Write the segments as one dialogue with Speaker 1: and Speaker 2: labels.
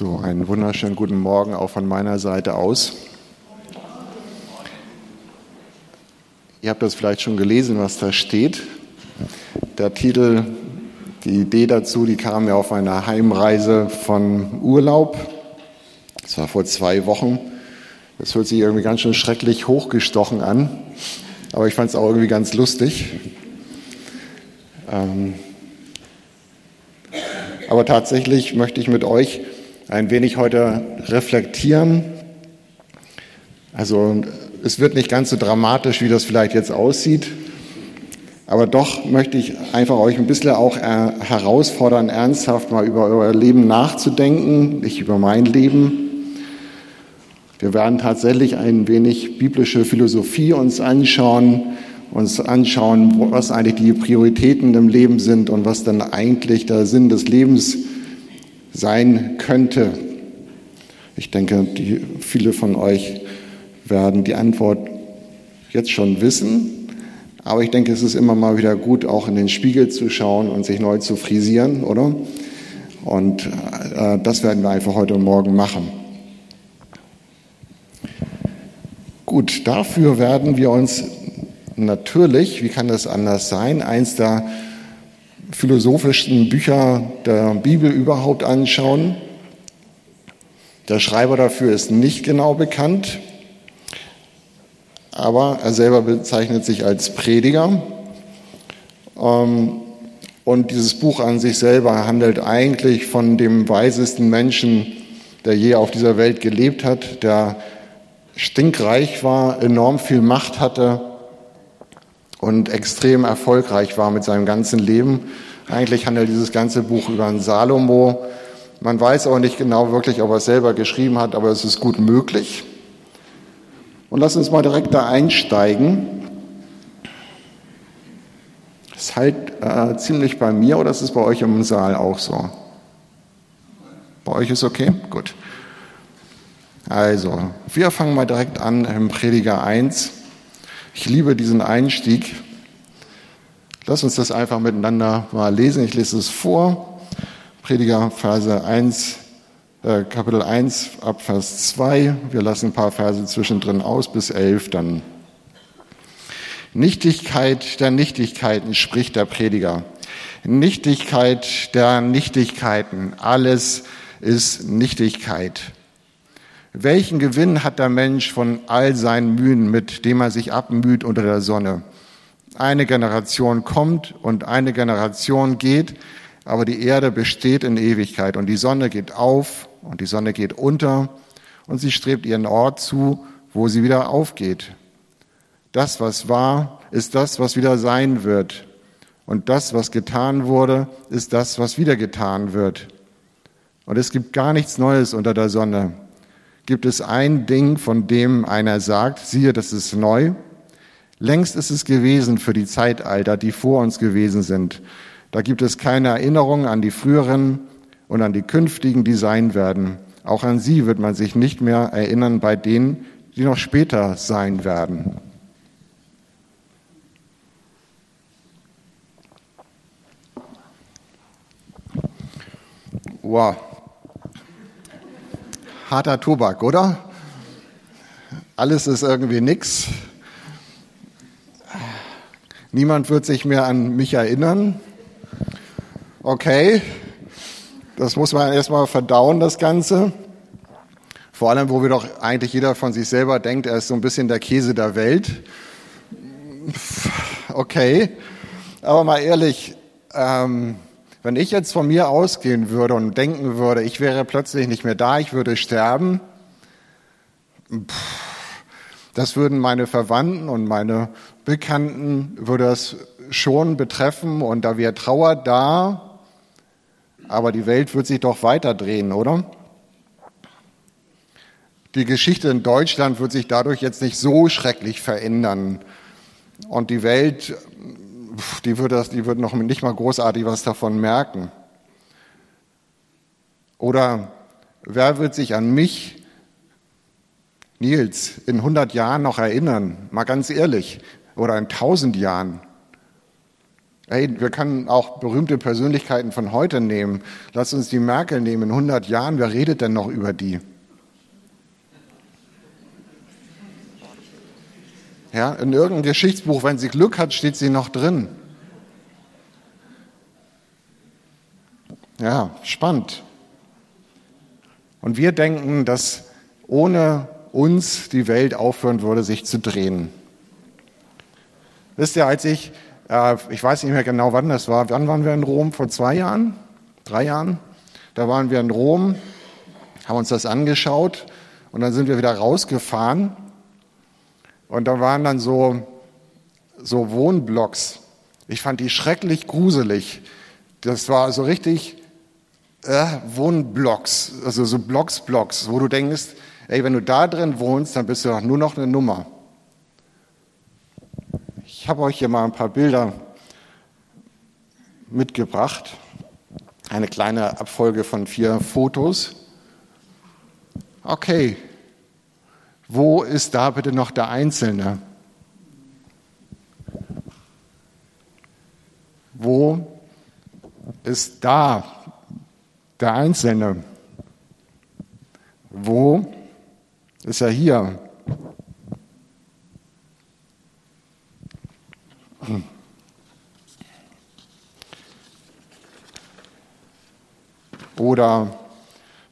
Speaker 1: So, einen wunderschönen guten Morgen auch von meiner Seite aus. Ihr habt das vielleicht schon gelesen, was da steht. Der Titel, die Idee dazu, die kam mir auf einer Heimreise von Urlaub. Das war vor zwei Wochen. Das hört sich irgendwie ganz schön schrecklich hochgestochen an, aber ich fand es auch irgendwie ganz lustig. Ähm aber tatsächlich möchte ich mit euch ein wenig heute reflektieren. Also es wird nicht ganz so dramatisch, wie das vielleicht jetzt aussieht, aber doch möchte ich einfach euch ein bisschen auch äh, herausfordern, ernsthaft mal über euer Leben nachzudenken, nicht über mein Leben. Wir werden tatsächlich ein wenig biblische Philosophie uns anschauen, uns anschauen, was eigentlich die Prioritäten im Leben sind und was dann eigentlich der Sinn des Lebens sein könnte. Ich denke, die, viele von euch werden die Antwort jetzt schon wissen. Aber ich denke, es ist immer mal wieder gut, auch in den Spiegel zu schauen und sich neu zu frisieren, oder? Und äh, das werden wir einfach heute Morgen machen. Gut, dafür werden wir uns natürlich, wie kann das anders sein, eins der philosophischen Bücher der Bibel überhaupt anschauen. Der Schreiber dafür ist nicht genau bekannt, aber er selber bezeichnet sich als Prediger. Ähm, und dieses Buch an sich selber handelt eigentlich von dem weisesten Menschen, der je auf dieser Welt gelebt hat, der stinkreich war, enorm viel Macht hatte und extrem erfolgreich war mit seinem ganzen Leben. Eigentlich handelt dieses ganze Buch über einen Salomo. Man weiß auch nicht genau wirklich, ob er es selber geschrieben hat, aber es ist gut möglich. Und lass uns mal direkt da einsteigen. Das halt äh, ziemlich bei mir oder ist es bei euch im Saal auch so? Bei euch ist okay? Gut. Also, wir fangen mal direkt an im Prediger 1. Ich liebe diesen Einstieg. Lass uns das einfach miteinander mal lesen. Ich lese es vor. Prediger Verse 1, äh, Kapitel 1 ab Vers 2. Wir lassen ein paar Verse zwischendrin aus bis 11 dann. Nichtigkeit der Nichtigkeiten spricht der Prediger. Nichtigkeit der Nichtigkeiten. Alles ist Nichtigkeit. Welchen Gewinn hat der Mensch von all seinen Mühen, mit dem er sich abmüht unter der Sonne? Eine Generation kommt und eine Generation geht, aber die Erde besteht in Ewigkeit und die Sonne geht auf und die Sonne geht unter und sie strebt ihren Ort zu, wo sie wieder aufgeht. Das, was war, ist das, was wieder sein wird. Und das, was getan wurde, ist das, was wieder getan wird. Und es gibt gar nichts Neues unter der Sonne gibt es ein Ding, von dem einer sagt, siehe, das ist neu. Längst ist es gewesen für die Zeitalter, die vor uns gewesen sind. Da gibt es keine Erinnerung an die früheren und an die künftigen, die sein werden. Auch an sie wird man sich nicht mehr erinnern bei denen, die noch später sein werden. Wow harter Tobak, oder? Alles ist irgendwie nix. Niemand wird sich mehr an mich erinnern. Okay, das muss man erstmal verdauen, das Ganze. Vor allem, wo wir doch eigentlich jeder von sich selber denkt, er ist so ein bisschen der Käse der Welt. Okay, aber mal ehrlich, ähm, wenn ich jetzt von mir ausgehen würde und denken würde, ich wäre plötzlich nicht mehr da, ich würde sterben, das würden meine Verwandten und meine Bekannten, würde das schon betreffen und da wäre Trauer da, aber die Welt wird sich doch weiter drehen, oder? Die Geschichte in Deutschland wird sich dadurch jetzt nicht so schrecklich verändern. Und die Welt die würde, das, die würde noch nicht mal großartig was davon merken. Oder wer wird sich an mich, Nils, in 100 Jahren noch erinnern? Mal ganz ehrlich. Oder in 1000 Jahren. Hey, wir können auch berühmte Persönlichkeiten von heute nehmen. Lass uns die Merkel nehmen. In 100 Jahren, wer redet denn noch über die? Ja, in irgendeinem Geschichtsbuch, wenn sie Glück hat, steht sie noch drin. Ja, spannend. Und wir denken, dass ohne uns die Welt aufhören würde, sich zu drehen. Wisst ihr, als ich, äh, ich weiß nicht mehr genau, wann das war, wann waren wir in Rom? Vor zwei Jahren? Drei Jahren? Da waren wir in Rom, haben uns das angeschaut und dann sind wir wieder rausgefahren und da waren dann so, so Wohnblocks. Ich fand die schrecklich gruselig. Das war so richtig äh, Wohnblocks, also so Blocks, Blocks, wo du denkst, ey, wenn du da drin wohnst, dann bist du doch nur noch eine Nummer. Ich habe euch hier mal ein paar Bilder mitgebracht. Eine kleine Abfolge von vier Fotos. Okay, wo ist da bitte noch der Einzelne? Wo ist da der Einzelne? Wo ist er hier? Oder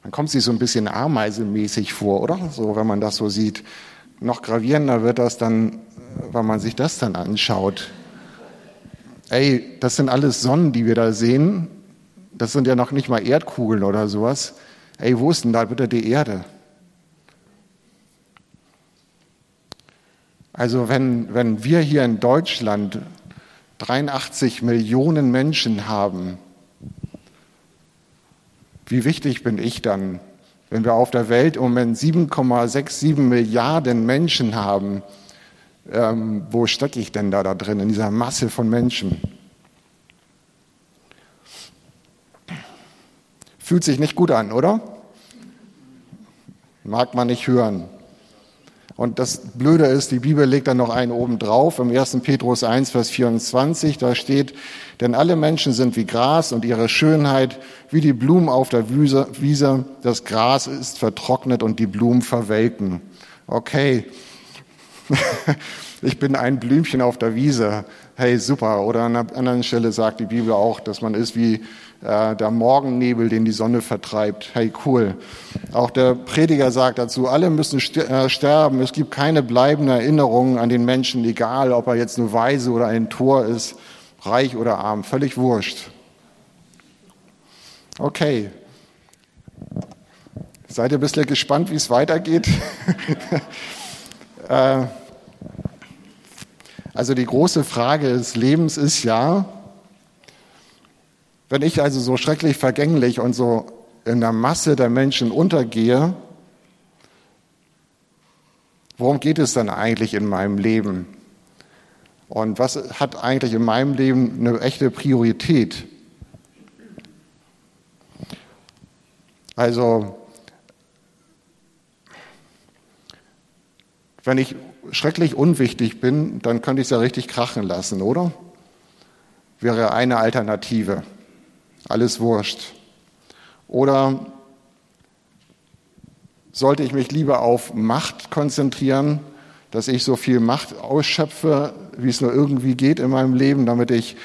Speaker 1: man kommt sich so ein bisschen ameisenmäßig vor, oder? So, wenn man das so sieht. Noch gravierender wird das dann, wenn man sich das dann anschaut. Ey, das sind alles Sonnen, die wir da sehen. Das sind ja noch nicht mal Erdkugeln oder sowas. Ey, wo ist denn da bitte die Erde? Also wenn, wenn wir hier in Deutschland 83 Millionen Menschen haben, wie wichtig bin ich dann, wenn wir auf der Welt im Moment 7,67 Milliarden Menschen haben? Ähm, wo stecke ich denn da, da drin, in dieser Masse von Menschen? Fühlt sich nicht gut an, oder? Mag man nicht hören. Und das Blöde ist, die Bibel legt dann noch einen oben drauf. Im 1. Petrus 1, Vers 24, da steht, denn alle Menschen sind wie Gras und ihre Schönheit wie die Blumen auf der Wiese. Das Gras ist vertrocknet und die Blumen verwelken. Okay. ich bin ein Blümchen auf der Wiese. Hey, super. Oder an einer anderen Stelle sagt die Bibel auch, dass man ist wie äh, der Morgennebel, den die Sonne vertreibt. Hey, cool. Auch der Prediger sagt dazu, alle müssen äh, sterben. Es gibt keine bleibende Erinnerung an den Menschen, egal ob er jetzt nur weise oder ein Tor ist, reich oder arm, völlig wurscht. Okay. Seid ihr ein bisschen gespannt, wie es weitergeht? äh, also die große Frage des Lebens ist ja, wenn ich also so schrecklich vergänglich und so in der Masse der Menschen untergehe, worum geht es dann eigentlich in meinem Leben? Und was hat eigentlich in meinem Leben eine echte Priorität? Also, wenn ich schrecklich unwichtig bin, dann könnte ich es ja richtig krachen lassen, oder? Wäre eine Alternative alles wurscht? Oder sollte ich mich lieber auf Macht konzentrieren, dass ich so viel Macht ausschöpfe, wie es nur irgendwie geht in meinem Leben, damit ich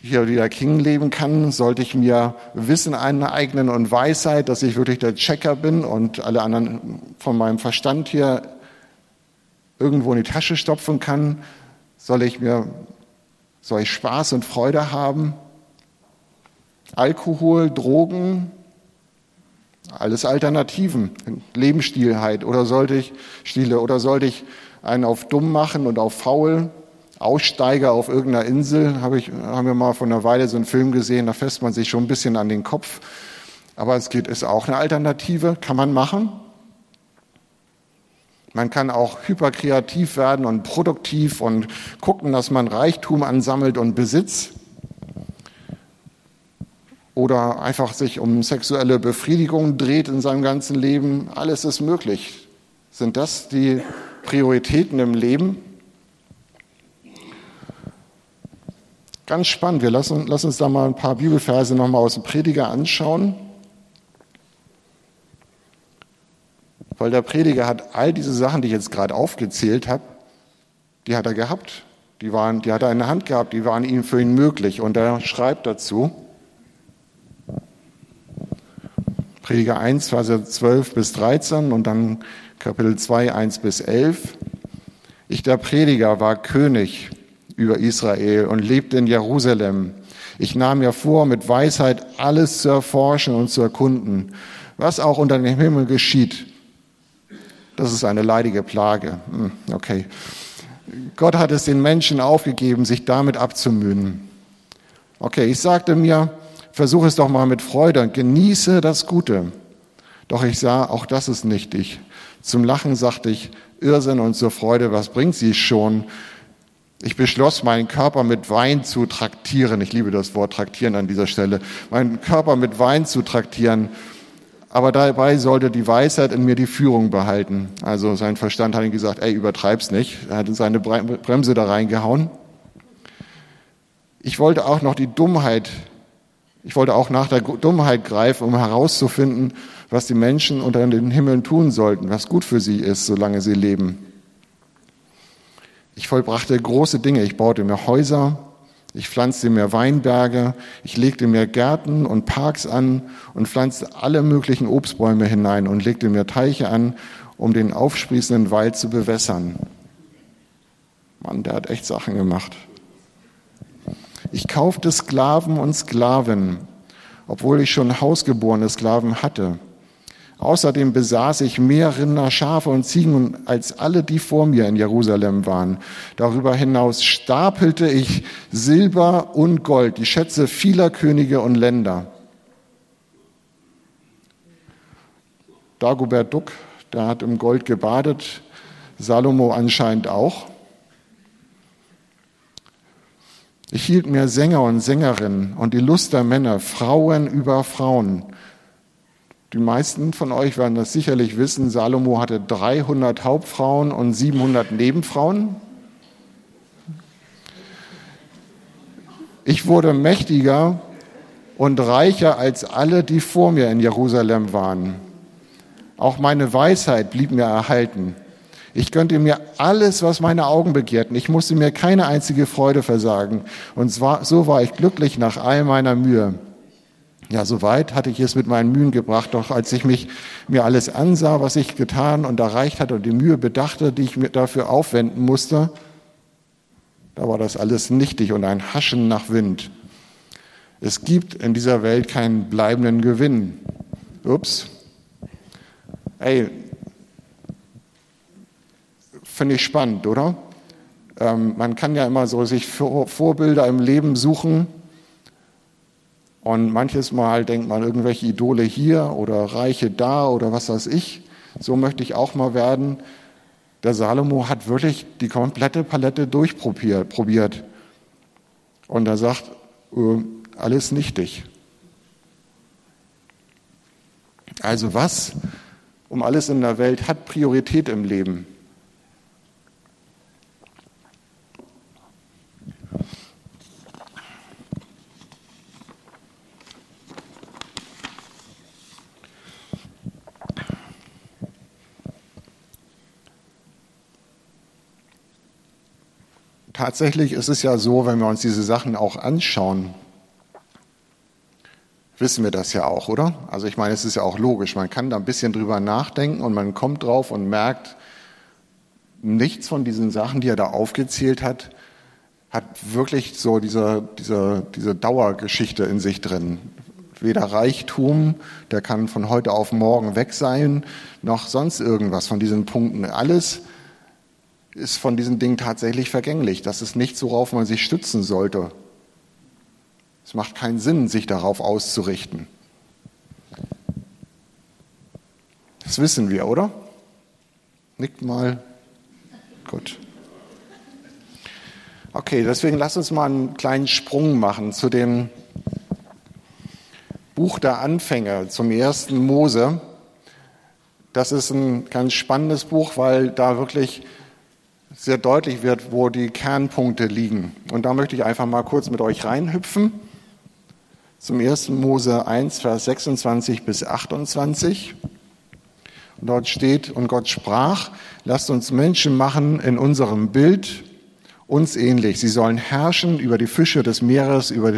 Speaker 1: hier wieder King leben kann? Sollte ich mir Wissen aneignen und Weisheit, dass ich wirklich der Checker bin und alle anderen von meinem Verstand hier irgendwo in die Tasche stopfen kann? Soll ich mir, soll ich Spaß und Freude haben? Alkohol, Drogen, alles Alternativen, Lebensstil halt. Oder sollte ich, Stile, oder sollte ich einen auf dumm machen und auf faul? Aussteiger auf irgendeiner Insel, habe ich, haben wir mal vor einer Weile so einen Film gesehen, da fässt man sich schon ein bisschen an den Kopf. Aber es geht, ist auch eine Alternative, kann man machen. Man kann auch hyperkreativ werden und produktiv und gucken, dass man Reichtum ansammelt und Besitz oder einfach sich um sexuelle Befriedigung dreht in seinem ganzen Leben. Alles ist möglich. Sind das die Prioritäten im Leben? Ganz spannend. Wir lassen, lassen uns da mal ein paar Bibelverse nochmal aus dem Prediger anschauen. Weil der Prediger hat all diese Sachen, die ich jetzt gerade aufgezählt habe, die hat er gehabt. Die, waren, die hat er in der Hand gehabt, die waren ihm für ihn möglich. Und er schreibt dazu, Prediger 1, Verse 12 bis 13 und dann Kapitel 2, 1 bis 11. Ich, der Prediger, war König über Israel und lebte in Jerusalem. Ich nahm mir vor, mit Weisheit alles zu erforschen und zu erkunden, was auch unter dem Himmel geschieht. Das ist eine leidige Plage. Hm, okay. Gott hat es den Menschen aufgegeben, sich damit abzumühen. Okay, ich sagte mir, versuche es doch mal mit Freude und genieße das Gute. Doch ich sah, auch das ist nichtig. Zum Lachen sagte ich, Irrsinn und zur Freude, was bringt sie schon? Ich beschloss, meinen Körper mit Wein zu traktieren. Ich liebe das Wort traktieren an dieser Stelle. Meinen Körper mit Wein zu traktieren aber dabei sollte die Weisheit in mir die Führung behalten. Also sein Verstand hat ihm gesagt, ey, übertreib's nicht. Er hat seine Bremse da reingehauen. Ich wollte auch noch die Dummheit, ich wollte auch nach der Dummheit greifen, um herauszufinden, was die Menschen unter den Himmeln tun sollten, was gut für sie ist, solange sie leben. Ich vollbrachte große Dinge. Ich baute mir Häuser, ich pflanzte mir Weinberge, ich legte mir Gärten und Parks an und pflanzte alle möglichen Obstbäume hinein und legte mir Teiche an, um den aufsprießenden Wald zu bewässern. Mann, der hat echt Sachen gemacht. Ich kaufte Sklaven und Sklaven, obwohl ich schon hausgeborene Sklaven hatte. Außerdem besaß ich mehr Rinder, Schafe und Ziegen als alle, die vor mir in Jerusalem waren. Darüber hinaus stapelte ich Silber und Gold, die Schätze vieler Könige und Länder. Dagobert Duck, der hat im Gold gebadet, Salomo anscheinend auch. Ich hielt mir Sänger und Sängerinnen und die Lust der Männer, Frauen über Frauen. Die meisten von euch werden das sicherlich wissen. Salomo hatte 300 Hauptfrauen und 700 Nebenfrauen. Ich wurde mächtiger und reicher als alle, die vor mir in Jerusalem waren. Auch meine Weisheit blieb mir erhalten. Ich gönnte mir alles, was meine Augen begehrten. Ich musste mir keine einzige Freude versagen. Und so war ich glücklich nach all meiner Mühe. Ja, soweit hatte ich es mit meinen Mühen gebracht, doch als ich mich mir alles ansah, was ich getan und erreicht hatte und die Mühe bedachte, die ich mir dafür aufwenden musste, da war das alles nichtig und ein Haschen nach Wind. Es gibt in dieser Welt keinen bleibenden Gewinn. Ups. Ey, finde ich spannend, oder? Ähm, man kann ja immer so sich Vorbilder im Leben suchen und manches Mal denkt man irgendwelche Idole hier oder Reiche da oder was weiß ich. So möchte ich auch mal werden. Der Salomo hat wirklich die komplette Palette durchprobiert. Und er sagt, äh, alles nichtig. Also was um alles in der Welt hat Priorität im Leben? Tatsächlich ist es ja so, wenn wir uns diese Sachen auch anschauen, wissen wir das ja auch, oder? Also ich meine, es ist ja auch logisch. Man kann da ein bisschen drüber nachdenken und man kommt drauf und merkt, nichts von diesen Sachen, die er da aufgezählt hat, hat wirklich so diese, diese, diese Dauergeschichte in sich drin. Weder Reichtum, der kann von heute auf morgen weg sein, noch sonst irgendwas von diesen Punkten. Alles ist von diesen Dingen tatsächlich vergänglich. Das ist nichts, worauf man sich stützen sollte. Es macht keinen Sinn, sich darauf auszurichten. Das wissen wir, oder? Nickt mal. Gut. Okay, deswegen lass uns mal einen kleinen Sprung machen zu dem Buch der Anfänge, zum ersten Mose. Das ist ein ganz spannendes Buch, weil da wirklich sehr deutlich wird, wo die Kernpunkte liegen. Und da möchte ich einfach mal kurz mit euch reinhüpfen. Zum 1. Mose 1, Vers 26 bis 28. Und dort steht, und Gott sprach, lasst uns Menschen machen in unserem Bild, uns ähnlich. Sie sollen herrschen über die Fische des Meeres, über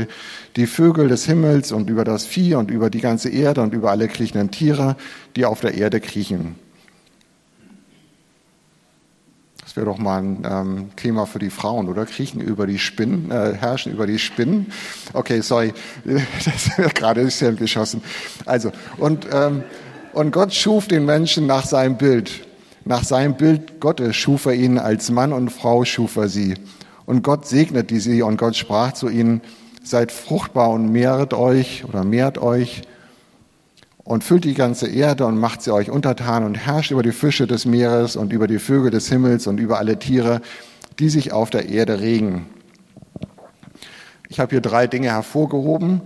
Speaker 1: die Vögel des Himmels und über das Vieh und über die ganze Erde und über alle kriechenden Tiere, die auf der Erde kriechen. Das wäre doch mal ein ähm, Thema für die Frauen, oder? Kriechen über die Spinnen, äh, herrschen über die Spinnen. Okay, sorry, das wäre gerade ins Hirn geschossen. Also, und, ähm, und Gott schuf den Menschen nach seinem Bild. Nach seinem Bild Gottes schuf er ihn als Mann und Frau schuf er sie. Und Gott segnete sie und Gott sprach zu ihnen, seid fruchtbar und mehret euch oder mehrt euch und füllt die ganze Erde und macht sie euch untertan und herrscht über die Fische des Meeres und über die Vögel des Himmels und über alle Tiere, die sich auf der Erde regen. Ich habe hier drei Dinge hervorgehoben,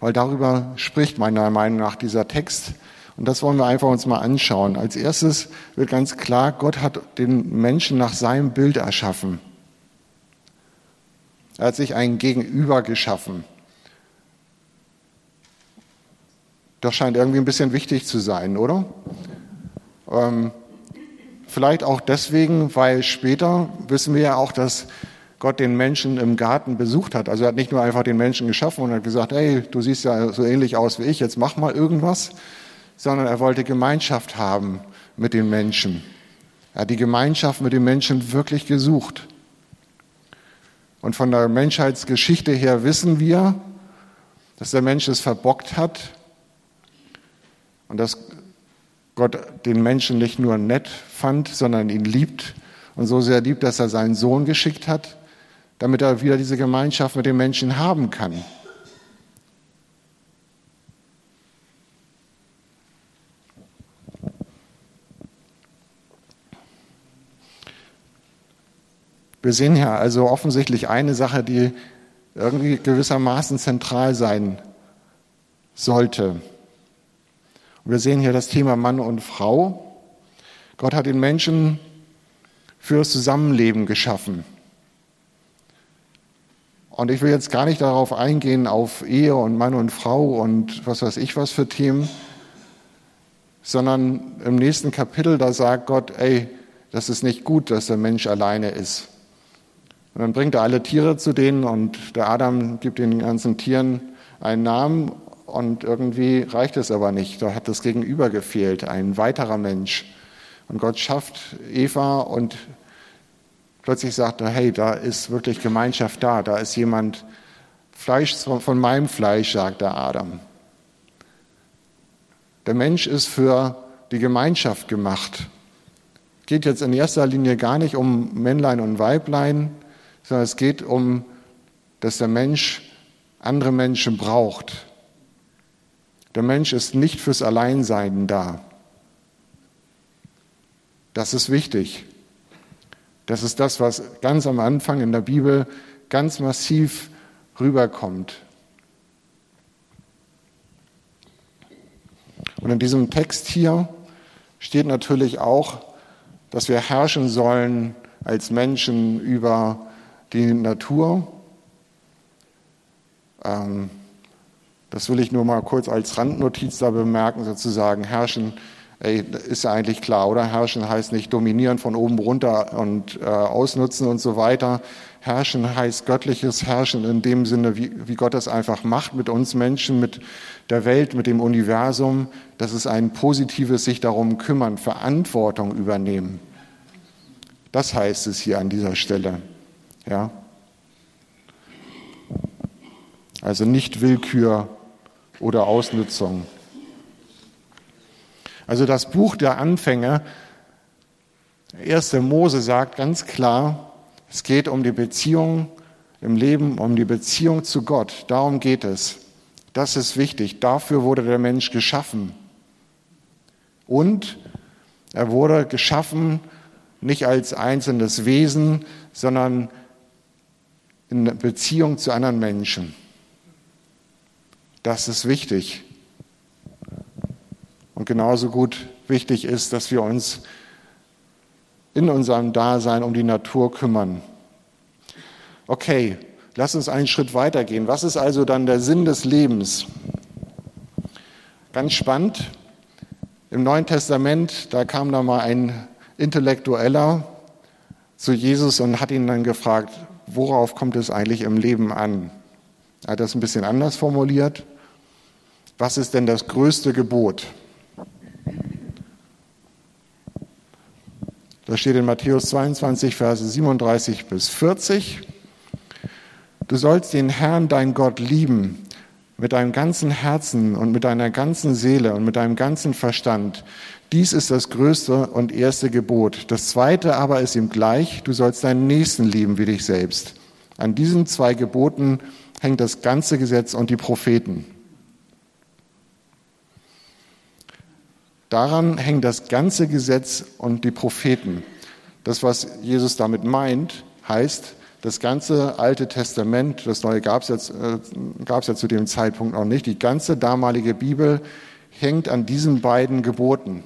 Speaker 1: weil darüber spricht meiner Meinung nach dieser Text. Und das wollen wir einfach uns mal anschauen. Als erstes wird ganz klar, Gott hat den Menschen nach seinem Bild erschaffen. Er hat sich ein Gegenüber geschaffen. Das scheint irgendwie ein bisschen wichtig zu sein, oder? Ähm, vielleicht auch deswegen, weil später wissen wir ja auch, dass Gott den Menschen im Garten besucht hat. Also er hat nicht nur einfach den Menschen geschaffen und hat gesagt, hey, du siehst ja so ähnlich aus wie ich, jetzt mach mal irgendwas, sondern er wollte Gemeinschaft haben mit den Menschen. Er hat die Gemeinschaft mit den Menschen wirklich gesucht. Und von der Menschheitsgeschichte her wissen wir, dass der Mensch es verbockt hat und dass Gott den Menschen nicht nur nett fand, sondern ihn liebt und so sehr liebt, dass er seinen Sohn geschickt hat, damit er wieder diese Gemeinschaft mit den Menschen haben kann. Wir sehen ja also offensichtlich eine Sache, die irgendwie gewissermaßen zentral sein sollte. Und wir sehen hier das Thema Mann und Frau. Gott hat den Menschen fürs Zusammenleben geschaffen. Und ich will jetzt gar nicht darauf eingehen, auf Ehe und Mann und Frau und was weiß ich was für Themen, sondern im nächsten Kapitel, da sagt Gott, ey, das ist nicht gut, dass der Mensch alleine ist. Und dann bringt er alle Tiere zu denen und der Adam gibt den ganzen Tieren einen Namen und irgendwie reicht es aber nicht. Da hat das Gegenüber gefehlt, ein weiterer Mensch. Und Gott schafft Eva und plötzlich sagt er, hey, da ist wirklich Gemeinschaft da, da ist jemand, Fleisch von meinem Fleisch, sagt der Adam. Der Mensch ist für die Gemeinschaft gemacht. Geht jetzt in erster Linie gar nicht um Männlein und Weiblein, sondern es geht um, dass der Mensch andere Menschen braucht. Der Mensch ist nicht fürs Alleinsein da. Das ist wichtig. Das ist das, was ganz am Anfang in der Bibel ganz massiv rüberkommt. Und in diesem Text hier steht natürlich auch, dass wir herrschen sollen als Menschen über die Natur. Ähm, das will ich nur mal kurz als Randnotiz da bemerken, sozusagen herrschen. Ey, ist ja eigentlich klar, oder? Herrschen heißt nicht dominieren von oben runter und äh, ausnutzen und so weiter. Herrschen heißt göttliches Herrschen in dem Sinne, wie, wie Gott es einfach macht mit uns Menschen, mit der Welt, mit dem Universum. Das ist ein positives sich darum kümmern, Verantwortung übernehmen. Das heißt es hier an dieser Stelle. Ja. Also nicht Willkür oder Ausnutzung. Also das Buch der Anfänge, 1. Mose sagt ganz klar, es geht um die Beziehung im Leben, um die Beziehung zu Gott. Darum geht es. Das ist wichtig. Dafür wurde der Mensch geschaffen. Und er wurde geschaffen nicht als einzelnes Wesen, sondern in Beziehung zu anderen Menschen. Das ist wichtig. Und genauso gut wichtig ist, dass wir uns in unserem Dasein um die Natur kümmern. Okay, lass uns einen Schritt weitergehen. Was ist also dann der Sinn des Lebens? Ganz spannend. Im Neuen Testament, da kam da mal ein Intellektueller zu Jesus und hat ihn dann gefragt, worauf kommt es eigentlich im Leben an? Er hat das ein bisschen anders formuliert. Was ist denn das größte Gebot? Das steht in Matthäus 22, Verse 37 bis 40. Du sollst den Herrn, dein Gott, lieben mit deinem ganzen Herzen und mit deiner ganzen Seele und mit deinem ganzen Verstand. Dies ist das größte und erste Gebot. Das zweite aber ist ihm gleich, du sollst deinen Nächsten lieben wie dich selbst. An diesen zwei Geboten hängt das ganze Gesetz und die Propheten. Daran hängt das ganze Gesetz und die Propheten. Das, was Jesus damit meint, heißt, das ganze Alte Testament, das Neue gab es jetzt, äh, gab es ja zu dem Zeitpunkt noch nicht, die ganze damalige Bibel hängt an diesen beiden Geboten.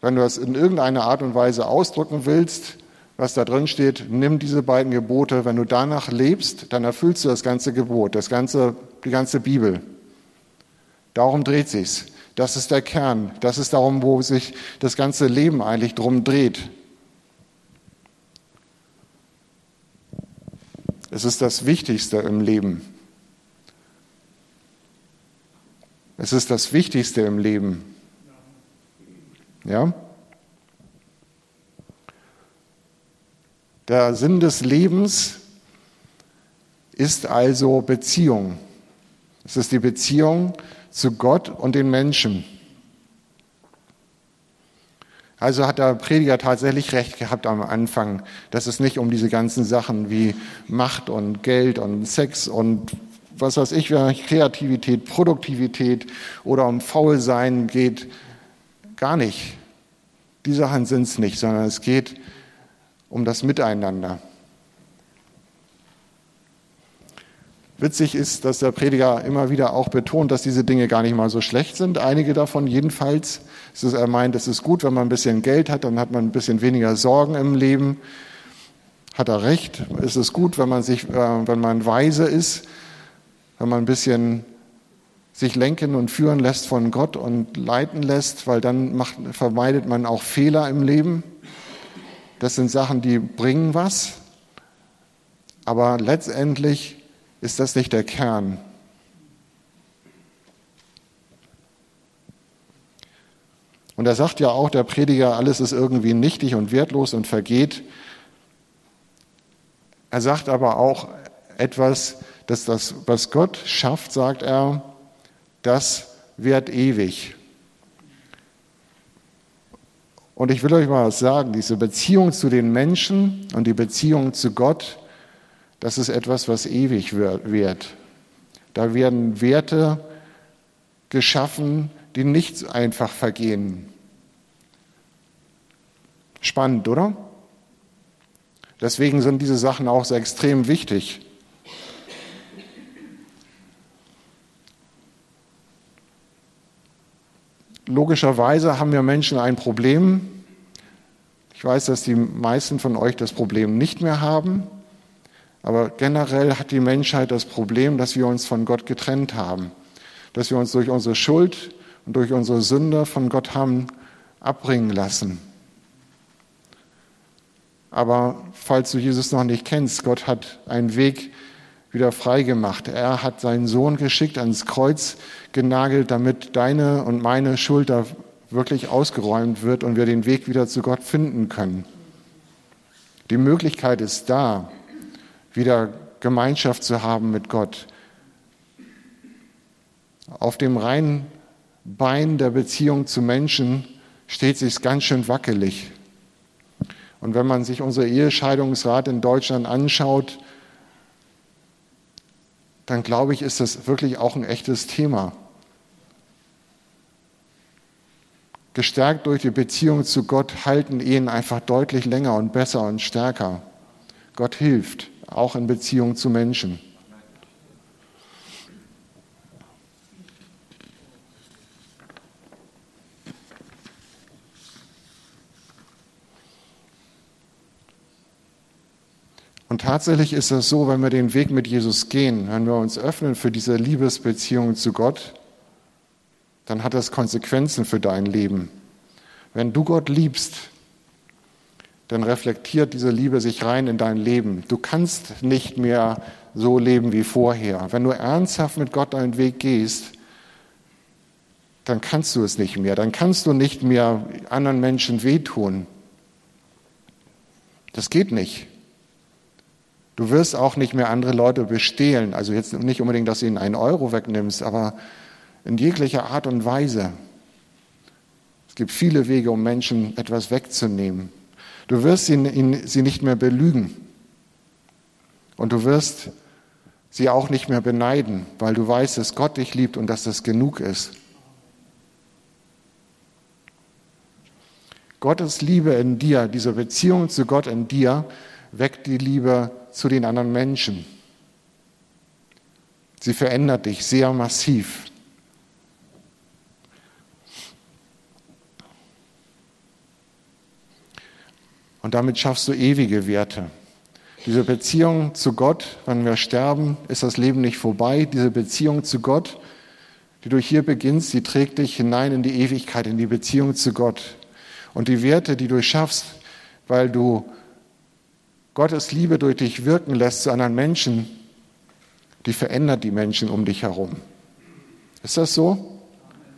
Speaker 1: Wenn du das in irgendeiner Art und Weise ausdrücken willst, was da drin steht, nimm diese beiden Gebote. Wenn du danach lebst, dann erfüllst du das ganze Gebot, das ganze, die ganze Bibel. Darum dreht sich's. Das ist der Kern. Das ist darum, wo sich das ganze Leben eigentlich drum dreht. Es ist das Wichtigste im Leben. Es ist das Wichtigste im Leben. Ja? Der Sinn des Lebens ist also Beziehung. Es ist die Beziehung zu Gott und den Menschen. Also hat der Prediger tatsächlich recht gehabt am Anfang, dass es nicht um diese ganzen Sachen wie Macht und Geld und Sex und was weiß ich, Kreativität, Produktivität oder um Faulsein geht. Gar nicht. Die Sachen sind es nicht, sondern es geht um das Miteinander. Witzig ist, dass der Prediger immer wieder auch betont, dass diese Dinge gar nicht mal so schlecht sind. Einige davon jedenfalls. Er meint, es ist gut, wenn man ein bisschen Geld hat, dann hat man ein bisschen weniger Sorgen im Leben. Hat er recht. Es ist gut, wenn man sich, äh, wenn man weise ist, wenn man ein bisschen sich lenken und führen lässt von Gott und leiten lässt, weil dann macht, vermeidet man auch Fehler im Leben. Das sind Sachen, die bringen was. Aber letztendlich ist das nicht der Kern. Und er sagt ja auch, der Prediger, alles ist irgendwie nichtig und wertlos und vergeht. Er sagt aber auch etwas, dass das, was Gott schafft, sagt er, das wird ewig. Und ich will euch mal was sagen, diese Beziehung zu den Menschen und die Beziehung zu Gott, das ist etwas, was ewig wird. Da werden Werte geschaffen, die nicht einfach vergehen. Spannend, oder? Deswegen sind diese Sachen auch so extrem wichtig. Logischerweise haben wir Menschen ein Problem. Ich weiß, dass die meisten von euch das Problem nicht mehr haben. Aber generell hat die Menschheit das Problem, dass wir uns von Gott getrennt haben, dass wir uns durch unsere Schuld und durch unsere Sünde von Gott haben abbringen lassen. Aber falls du Jesus noch nicht kennst, Gott hat einen Weg wieder frei gemacht. Er hat seinen Sohn geschickt, ans Kreuz genagelt, damit deine und meine Schuld da wirklich ausgeräumt wird und wir den Weg wieder zu Gott finden können. Die Möglichkeit ist da wieder Gemeinschaft zu haben mit Gott. Auf dem reinen Bein der Beziehung zu Menschen steht sich ganz schön wackelig. Und wenn man sich unsere Ehescheidungsrat in Deutschland anschaut, dann glaube ich, ist das wirklich auch ein echtes Thema. Gestärkt durch die Beziehung zu Gott halten Ehen einfach deutlich länger und besser und stärker. Gott hilft auch in Beziehung zu Menschen. Und tatsächlich ist es so, wenn wir den Weg mit Jesus gehen, wenn wir uns öffnen für diese Liebesbeziehung zu Gott, dann hat das Konsequenzen für dein Leben. Wenn du Gott liebst, dann reflektiert diese Liebe sich rein in dein Leben. Du kannst nicht mehr so leben wie vorher. Wenn du ernsthaft mit Gott deinen Weg gehst, dann kannst du es nicht mehr. Dann kannst du nicht mehr anderen Menschen wehtun. Das geht nicht. Du wirst auch nicht mehr andere Leute bestehlen. Also jetzt nicht unbedingt, dass du ihnen einen Euro wegnimmst, aber in jeglicher Art und Weise. Es gibt viele Wege, um Menschen etwas wegzunehmen. Du wirst sie, sie nicht mehr belügen. Und du wirst sie auch nicht mehr beneiden, weil du weißt, dass Gott dich liebt und dass das genug ist. Gottes Liebe in dir, diese Beziehung zu Gott in dir, weckt die Liebe zu den anderen Menschen. Sie verändert dich sehr massiv. Und damit schaffst du ewige Werte. Diese Beziehung zu Gott, wenn wir sterben, ist das Leben nicht vorbei. Diese Beziehung zu Gott, die du hier beginnst, die trägt dich hinein in die Ewigkeit, in die Beziehung zu Gott. Und die Werte, die du schaffst, weil du Gottes Liebe durch dich wirken lässt zu anderen Menschen, die verändert die Menschen um dich herum. Ist das so?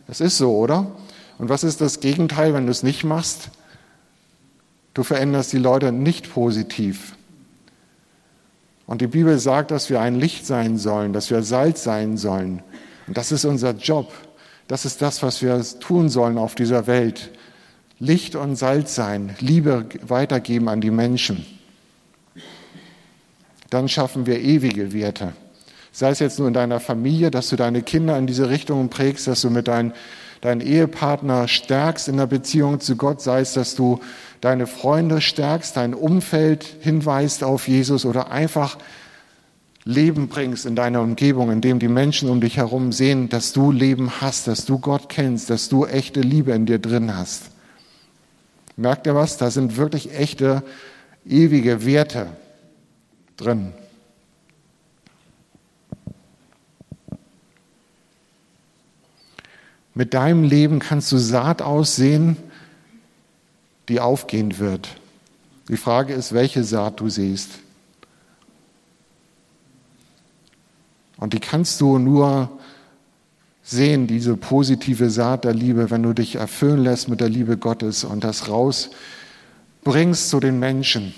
Speaker 1: Es ist so, oder? Und was ist das Gegenteil, wenn du es nicht machst? Du veränderst die Leute nicht positiv. Und die Bibel sagt, dass wir ein Licht sein sollen, dass wir Salz sein sollen. Und das ist unser Job. Das ist das, was wir tun sollen auf dieser Welt. Licht und Salz sein, Liebe weitergeben an die Menschen dann schaffen wir ewige Werte. Sei es jetzt nur in deiner Familie, dass du deine Kinder in diese Richtung prägst, dass du mit deinen, deinen Ehepartner stärkst in der Beziehung zu Gott, sei es, dass du deine Freunde stärkst, dein Umfeld hinweist auf Jesus oder einfach Leben bringst in deiner Umgebung, indem die Menschen um dich herum sehen, dass du Leben hast, dass du Gott kennst, dass du echte Liebe in dir drin hast. Merkt ihr was? Da sind wirklich echte, ewige Werte drin. Mit deinem Leben kannst du Saat aussehen, die aufgehen wird. Die Frage ist, welche Saat du siehst. Und die kannst du nur sehen, diese positive Saat der Liebe, wenn du dich erfüllen lässt mit der Liebe Gottes und das rausbringst zu den Menschen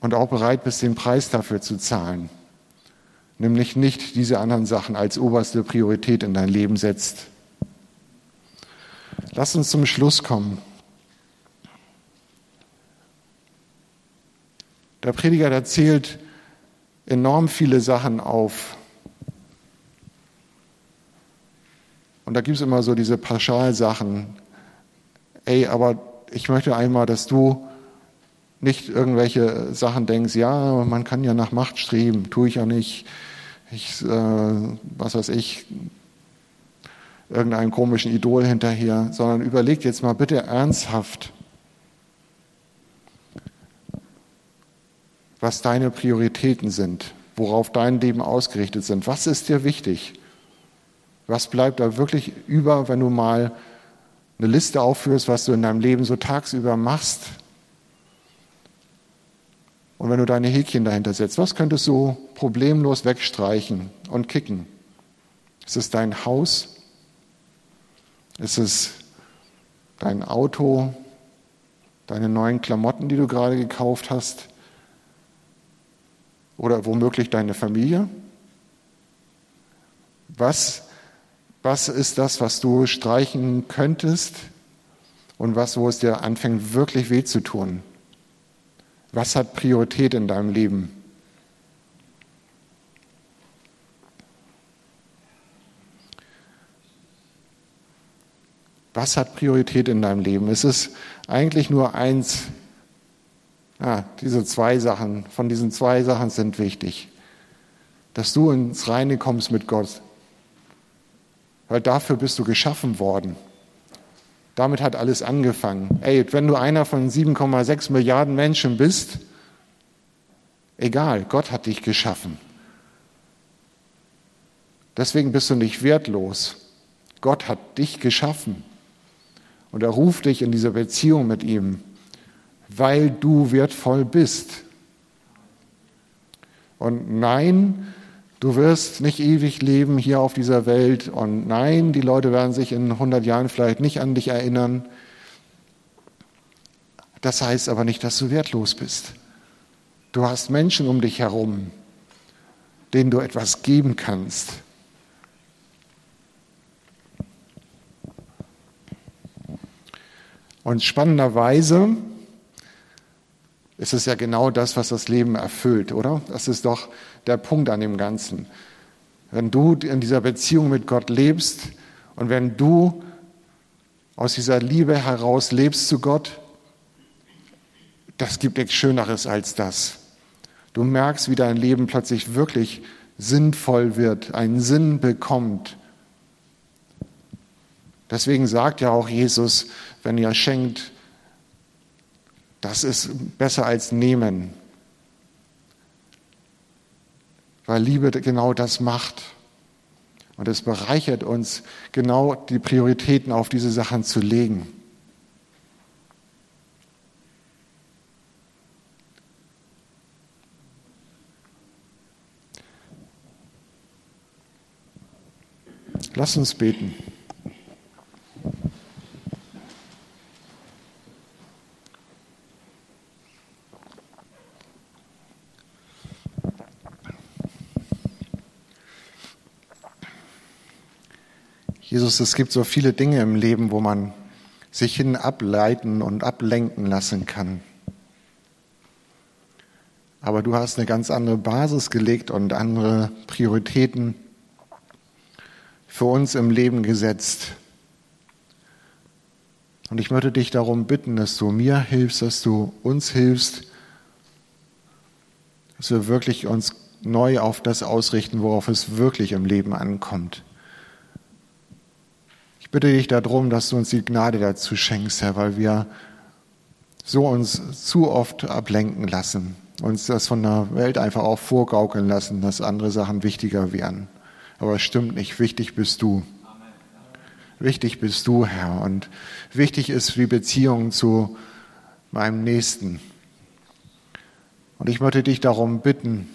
Speaker 1: und auch bereit bist, den Preis dafür zu zahlen. Nämlich nicht diese anderen Sachen als oberste Priorität in dein Leben setzt. Lass uns zum Schluss kommen. Der Prediger erzählt enorm viele Sachen auf. Und da gibt es immer so diese Pauschalsachen. Ey, aber ich möchte einmal, dass du nicht irgendwelche Sachen denkst, ja, man kann ja nach Macht streben, tue ich ja nicht. Ich, äh, was weiß ich, irgendeinem komischen Idol hinterher, sondern überleg jetzt mal bitte ernsthaft, was deine Prioritäten sind, worauf dein Leben ausgerichtet sind. Was ist dir wichtig? Was bleibt da wirklich über, wenn du mal eine Liste aufführst, was du in deinem Leben so tagsüber machst? Und wenn du deine Häkchen dahinter setzt, was könntest du problemlos wegstreichen und kicken? Ist es dein Haus? Ist es dein Auto? Deine neuen Klamotten, die du gerade gekauft hast? Oder womöglich deine Familie? Was, was ist das, was du streichen könntest und was, wo es dir anfängt, wirklich weh zu tun? Was hat Priorität in deinem Leben? Was hat Priorität in deinem Leben? Es ist eigentlich nur eins. Ah, diese zwei Sachen, von diesen zwei Sachen sind wichtig. Dass du ins Reine kommst mit Gott. Weil dafür bist du geschaffen worden. Damit hat alles angefangen. Ey, wenn du einer von 7,6 Milliarden Menschen bist, egal, Gott hat dich geschaffen. Deswegen bist du nicht wertlos. Gott hat dich geschaffen. Und er ruft dich in diese Beziehung mit ihm, weil du wertvoll bist. Und nein, du wirst nicht ewig leben hier auf dieser Welt. Und nein, die Leute werden sich in 100 Jahren vielleicht nicht an dich erinnern. Das heißt aber nicht, dass du wertlos bist. Du hast Menschen um dich herum, denen du etwas geben kannst. Und spannenderweise ist es ja genau das, was das Leben erfüllt, oder? Das ist doch der Punkt an dem Ganzen. Wenn du in dieser Beziehung mit Gott lebst und wenn du aus dieser Liebe heraus lebst zu Gott, das gibt nichts Schöneres als das. Du merkst, wie dein Leben plötzlich wirklich sinnvoll wird, einen Sinn bekommt. Deswegen sagt ja auch Jesus, wenn ihr schenkt, das ist besser als nehmen. Weil Liebe genau das macht. Und es bereichert uns, genau die Prioritäten auf diese Sachen zu legen. Lass uns beten. Jesus, es gibt so viele Dinge im Leben, wo man sich hin ableiten und ablenken lassen kann. Aber du hast eine ganz andere Basis gelegt und andere Prioritäten für uns im Leben gesetzt. Und ich möchte dich darum bitten, dass du mir hilfst, dass du uns hilfst, dass wir wirklich uns neu auf das ausrichten, worauf es wirklich im Leben ankommt bitte dich darum, dass du uns die Gnade dazu schenkst, Herr, weil wir so uns zu oft ablenken lassen, uns das von der Welt einfach auch vorgaukeln lassen, dass andere Sachen wichtiger wären. Aber es stimmt nicht. Wichtig bist du. Wichtig bist du, Herr. Und wichtig ist die Beziehung zu meinem Nächsten. Und ich möchte dich darum bitten,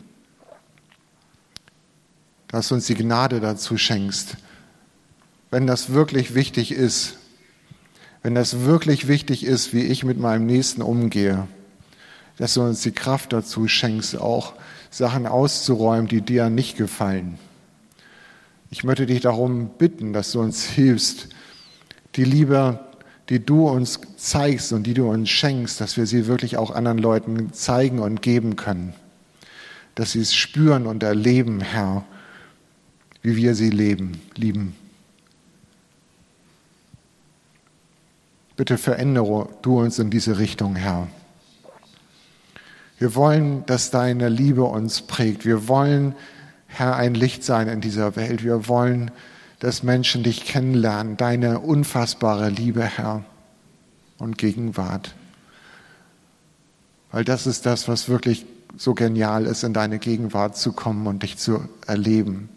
Speaker 1: dass du uns die Gnade dazu schenkst, wenn das wirklich wichtig ist, wenn das wirklich wichtig ist, wie ich mit meinem Nächsten umgehe, dass du uns die Kraft dazu schenkst, auch Sachen auszuräumen, die dir nicht gefallen. Ich möchte dich darum bitten, dass du uns hilfst, die Liebe, die du uns zeigst und die du uns schenkst, dass wir sie wirklich auch anderen Leuten zeigen und geben können. Dass sie es spüren und erleben, Herr, wie wir sie leben, lieben. Bitte verändere du uns in diese Richtung, Herr. Wir wollen, dass deine Liebe uns prägt. Wir wollen, Herr, ein Licht sein in dieser Welt. Wir wollen, dass Menschen dich kennenlernen, deine unfassbare Liebe, Herr, und Gegenwart. Weil das ist das, was wirklich so genial ist, in deine Gegenwart zu kommen und dich zu erleben.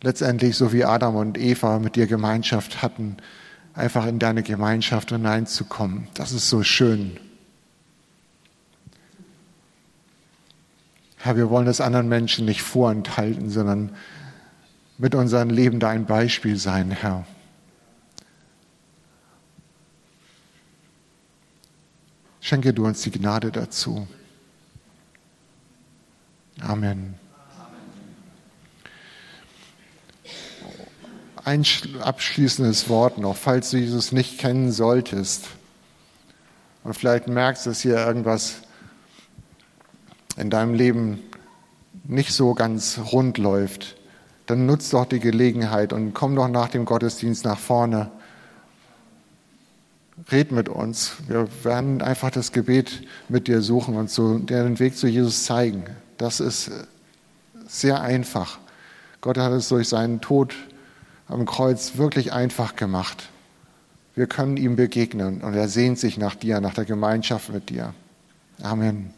Speaker 1: Letztendlich, so wie Adam und Eva mit dir Gemeinschaft hatten, einfach in deine Gemeinschaft hineinzukommen. Das ist so schön. Herr, wir wollen es anderen Menschen nicht vorenthalten, sondern mit unserem Leben dein Beispiel sein, Herr. Schenke du uns die Gnade dazu. Amen. Ein abschließendes Wort noch, falls du Jesus nicht kennen solltest und vielleicht merkst, dass hier irgendwas in deinem Leben nicht so ganz rund läuft, dann nutz doch die Gelegenheit und komm doch nach dem Gottesdienst nach vorne. Red mit uns. Wir werden einfach das Gebet mit dir suchen und so den Weg zu Jesus zeigen. Das ist sehr einfach. Gott hat es durch seinen Tod am Kreuz wirklich einfach gemacht. Wir können ihm begegnen und er sehnt sich nach dir, nach der Gemeinschaft mit dir. Amen.